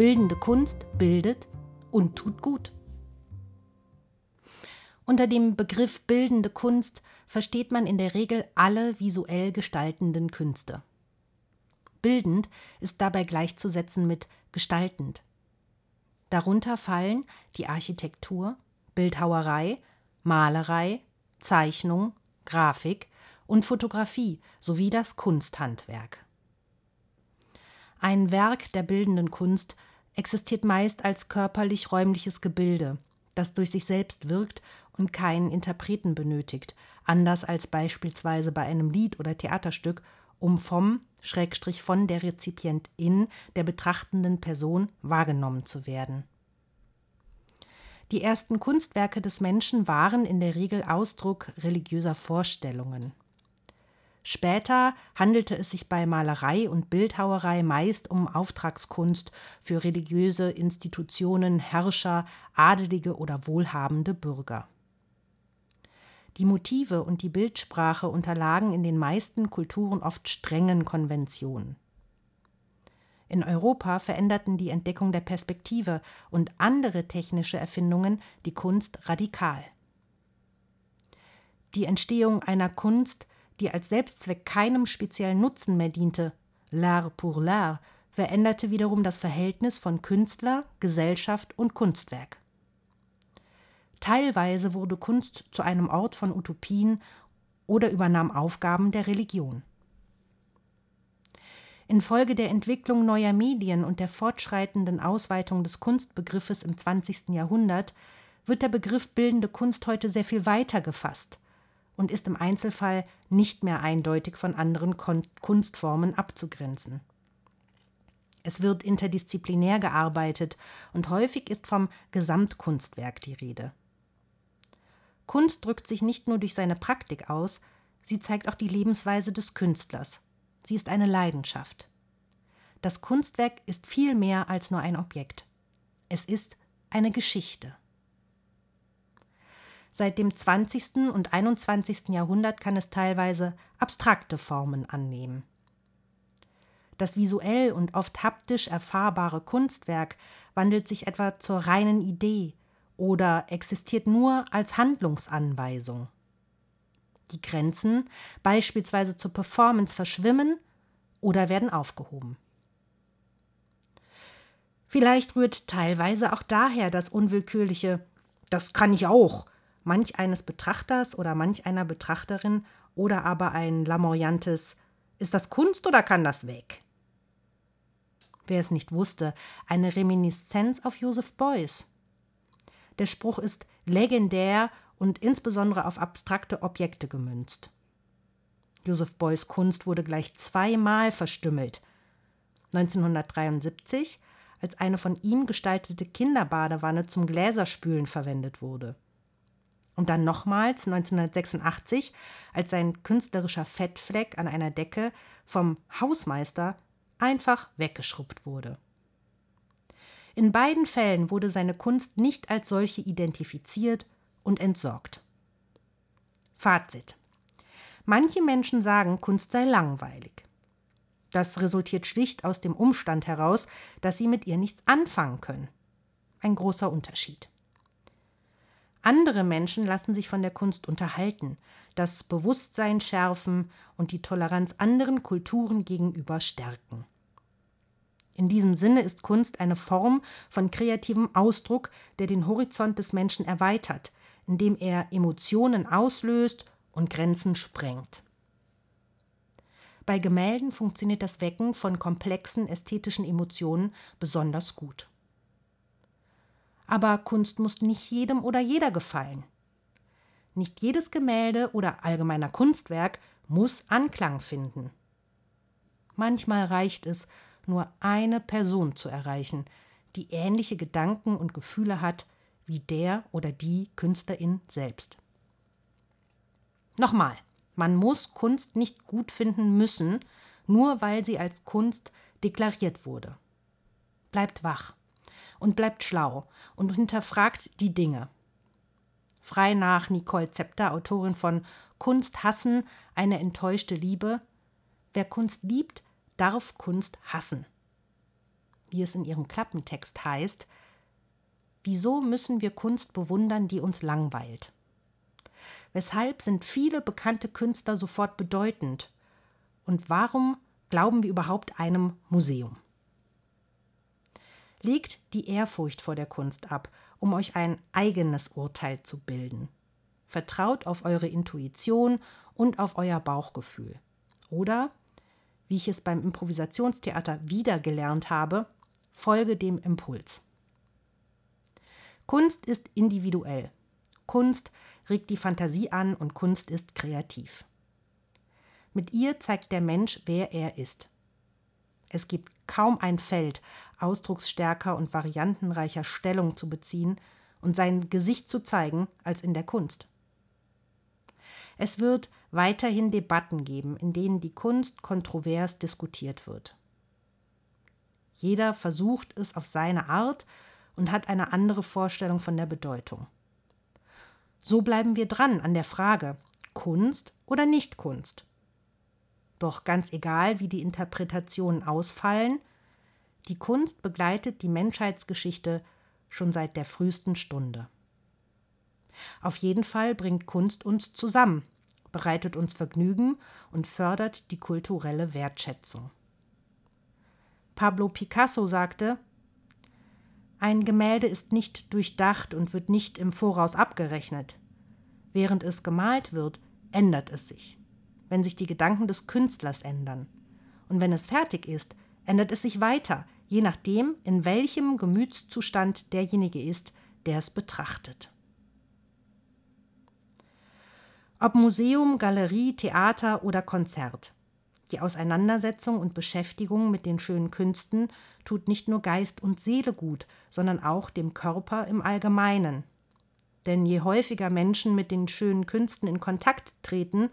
Bildende Kunst bildet und tut gut. Unter dem Begriff bildende Kunst versteht man in der Regel alle visuell gestaltenden Künste. Bildend ist dabei gleichzusetzen mit gestaltend. Darunter fallen die Architektur, Bildhauerei, Malerei, Zeichnung, Grafik und Fotografie sowie das Kunsthandwerk. Ein Werk der bildenden Kunst existiert meist als körperlich-räumliches Gebilde, das durch sich selbst wirkt und keinen Interpreten benötigt, anders als beispielsweise bei einem Lied oder Theaterstück, um vom Schrägstrich von der Rezipientin der betrachtenden Person wahrgenommen zu werden. Die ersten Kunstwerke des Menschen waren in der Regel Ausdruck religiöser Vorstellungen. Später handelte es sich bei Malerei und Bildhauerei meist um Auftragskunst für religiöse Institutionen, Herrscher, adelige oder wohlhabende Bürger. Die Motive und die Bildsprache unterlagen in den meisten Kulturen oft strengen Konventionen. In Europa veränderten die Entdeckung der Perspektive und andere technische Erfindungen die Kunst radikal. Die Entstehung einer Kunst die als Selbstzweck keinem speziellen Nutzen mehr diente, l'art pour l'art, veränderte wiederum das Verhältnis von Künstler, Gesellschaft und Kunstwerk. Teilweise wurde Kunst zu einem Ort von Utopien oder übernahm Aufgaben der Religion. Infolge der Entwicklung neuer Medien und der fortschreitenden Ausweitung des Kunstbegriffes im 20. Jahrhundert wird der Begriff bildende Kunst heute sehr viel weiter gefasst und ist im Einzelfall nicht mehr eindeutig von anderen Kon Kunstformen abzugrenzen. Es wird interdisziplinär gearbeitet und häufig ist vom Gesamtkunstwerk die Rede. Kunst drückt sich nicht nur durch seine Praktik aus, sie zeigt auch die Lebensweise des Künstlers. Sie ist eine Leidenschaft. Das Kunstwerk ist viel mehr als nur ein Objekt. Es ist eine Geschichte. Seit dem 20. und 21. Jahrhundert kann es teilweise abstrakte Formen annehmen. Das visuell und oft haptisch erfahrbare Kunstwerk wandelt sich etwa zur reinen Idee oder existiert nur als Handlungsanweisung. Die Grenzen beispielsweise zur Performance verschwimmen oder werden aufgehoben. Vielleicht rührt teilweise auch daher das unwillkürliche Das kann ich auch manch eines Betrachters oder manch einer Betrachterin oder aber ein lamoyantes Ist das Kunst oder kann das weg? Wer es nicht wusste, eine Reminiszenz auf Joseph Beuys. Der Spruch ist legendär und insbesondere auf abstrakte Objekte gemünzt. Joseph Beuys Kunst wurde gleich zweimal verstümmelt. 1973, als eine von ihm gestaltete Kinderbadewanne zum Gläserspülen verwendet wurde und dann nochmals 1986, als sein künstlerischer Fettfleck an einer Decke vom Hausmeister einfach weggeschrubbt wurde. In beiden Fällen wurde seine Kunst nicht als solche identifiziert und entsorgt. Fazit. Manche Menschen sagen, Kunst sei langweilig. Das resultiert schlicht aus dem Umstand heraus, dass sie mit ihr nichts anfangen können. Ein großer Unterschied. Andere Menschen lassen sich von der Kunst unterhalten, das Bewusstsein schärfen und die Toleranz anderen Kulturen gegenüber stärken. In diesem Sinne ist Kunst eine Form von kreativem Ausdruck, der den Horizont des Menschen erweitert, indem er Emotionen auslöst und Grenzen sprengt. Bei Gemälden funktioniert das Wecken von komplexen ästhetischen Emotionen besonders gut. Aber Kunst muss nicht jedem oder jeder gefallen. Nicht jedes Gemälde oder allgemeiner Kunstwerk muss Anklang finden. Manchmal reicht es, nur eine Person zu erreichen, die ähnliche Gedanken und Gefühle hat wie der oder die Künstlerin selbst. Nochmal, man muss Kunst nicht gut finden müssen, nur weil sie als Kunst deklariert wurde. Bleibt wach und bleibt schlau und hinterfragt die Dinge. Frei nach Nicole Zepter, Autorin von Kunst hassen, eine enttäuschte Liebe. Wer Kunst liebt, darf Kunst hassen. Wie es in ihrem Klappentext heißt, wieso müssen wir Kunst bewundern, die uns langweilt? Weshalb sind viele bekannte Künstler sofort bedeutend? Und warum glauben wir überhaupt einem Museum? Legt die Ehrfurcht vor der Kunst ab, um euch ein eigenes Urteil zu bilden. Vertraut auf eure Intuition und auf euer Bauchgefühl. Oder, wie ich es beim Improvisationstheater wieder gelernt habe, folge dem Impuls. Kunst ist individuell. Kunst regt die Fantasie an und Kunst ist kreativ. Mit ihr zeigt der Mensch, wer er ist. Es gibt kaum ein Feld, ausdrucksstärker und variantenreicher Stellung zu beziehen und sein Gesicht zu zeigen als in der Kunst. Es wird weiterhin Debatten geben, in denen die Kunst kontrovers diskutiert wird. Jeder versucht es auf seine Art und hat eine andere Vorstellung von der Bedeutung. So bleiben wir dran an der Frage Kunst oder nicht Kunst. Doch ganz egal, wie die Interpretationen ausfallen, die Kunst begleitet die Menschheitsgeschichte schon seit der frühesten Stunde. Auf jeden Fall bringt Kunst uns zusammen, bereitet uns Vergnügen und fördert die kulturelle Wertschätzung. Pablo Picasso sagte, ein Gemälde ist nicht durchdacht und wird nicht im Voraus abgerechnet. Während es gemalt wird, ändert es sich wenn sich die Gedanken des Künstlers ändern. Und wenn es fertig ist, ändert es sich weiter, je nachdem, in welchem Gemütszustand derjenige ist, der es betrachtet. Ob Museum, Galerie, Theater oder Konzert. Die Auseinandersetzung und Beschäftigung mit den schönen Künsten tut nicht nur Geist und Seele gut, sondern auch dem Körper im Allgemeinen. Denn je häufiger Menschen mit den schönen Künsten in Kontakt treten,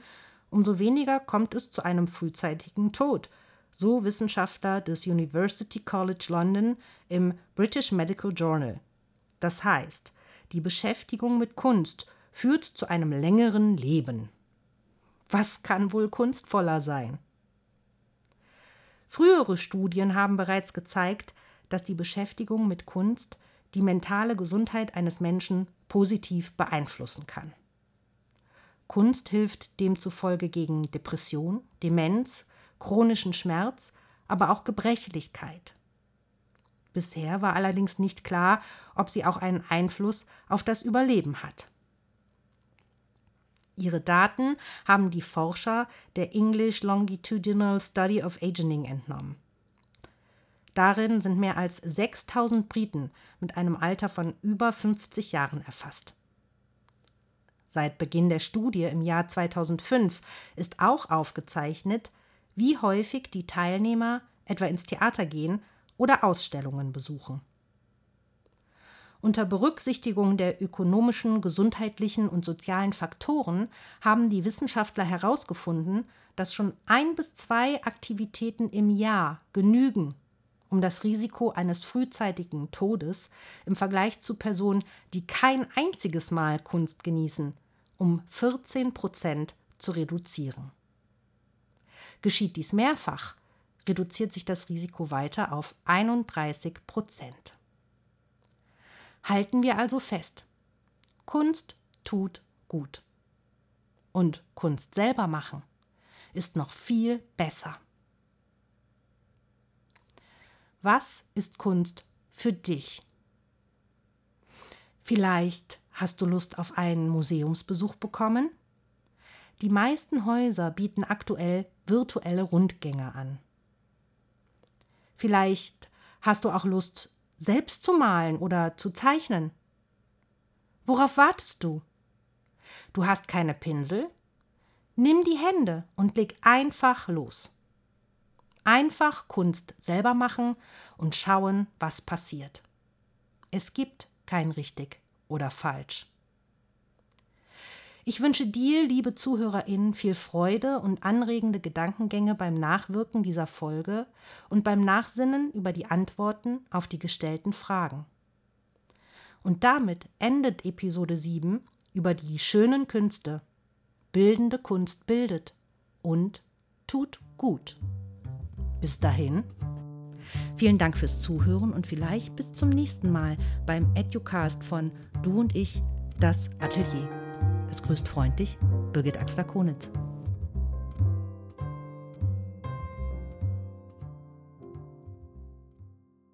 umso weniger kommt es zu einem frühzeitigen Tod, so Wissenschaftler des University College London im British Medical Journal. Das heißt, die Beschäftigung mit Kunst führt zu einem längeren Leben. Was kann wohl kunstvoller sein? Frühere Studien haben bereits gezeigt, dass die Beschäftigung mit Kunst die mentale Gesundheit eines Menschen positiv beeinflussen kann. Kunst hilft demzufolge gegen Depression, Demenz, chronischen Schmerz, aber auch Gebrechlichkeit. Bisher war allerdings nicht klar, ob sie auch einen Einfluss auf das Überleben hat. Ihre Daten haben die Forscher der English Longitudinal Study of Aging entnommen. Darin sind mehr als 6000 Briten mit einem Alter von über 50 Jahren erfasst. Seit Beginn der Studie im Jahr 2005 ist auch aufgezeichnet, wie häufig die Teilnehmer etwa ins Theater gehen oder Ausstellungen besuchen. Unter Berücksichtigung der ökonomischen, gesundheitlichen und sozialen Faktoren haben die Wissenschaftler herausgefunden, dass schon ein bis zwei Aktivitäten im Jahr genügen, um das Risiko eines frühzeitigen Todes im Vergleich zu Personen, die kein einziges Mal Kunst genießen, um 14 Prozent zu reduzieren. Geschieht dies mehrfach, reduziert sich das Risiko weiter auf 31 Prozent. Halten wir also fest, Kunst tut gut. Und Kunst selber machen ist noch viel besser. Was ist Kunst für dich? Vielleicht hast du Lust auf einen Museumsbesuch bekommen? Die meisten Häuser bieten aktuell virtuelle Rundgänge an. Vielleicht hast du auch Lust, selbst zu malen oder zu zeichnen. Worauf wartest du? Du hast keine Pinsel? Nimm die Hände und leg einfach los. Einfach Kunst selber machen und schauen, was passiert. Es gibt kein richtig oder falsch. Ich wünsche dir, liebe ZuhörerInnen, viel Freude und anregende Gedankengänge beim Nachwirken dieser Folge und beim Nachsinnen über die Antworten auf die gestellten Fragen. Und damit endet Episode 7 über die schönen Künste. Bildende Kunst bildet und tut gut. Bis dahin. Vielen Dank fürs Zuhören und vielleicht bis zum nächsten Mal beim Educast von Du und ich, das Atelier. Es grüßt freundlich Birgit Axler-Konitz.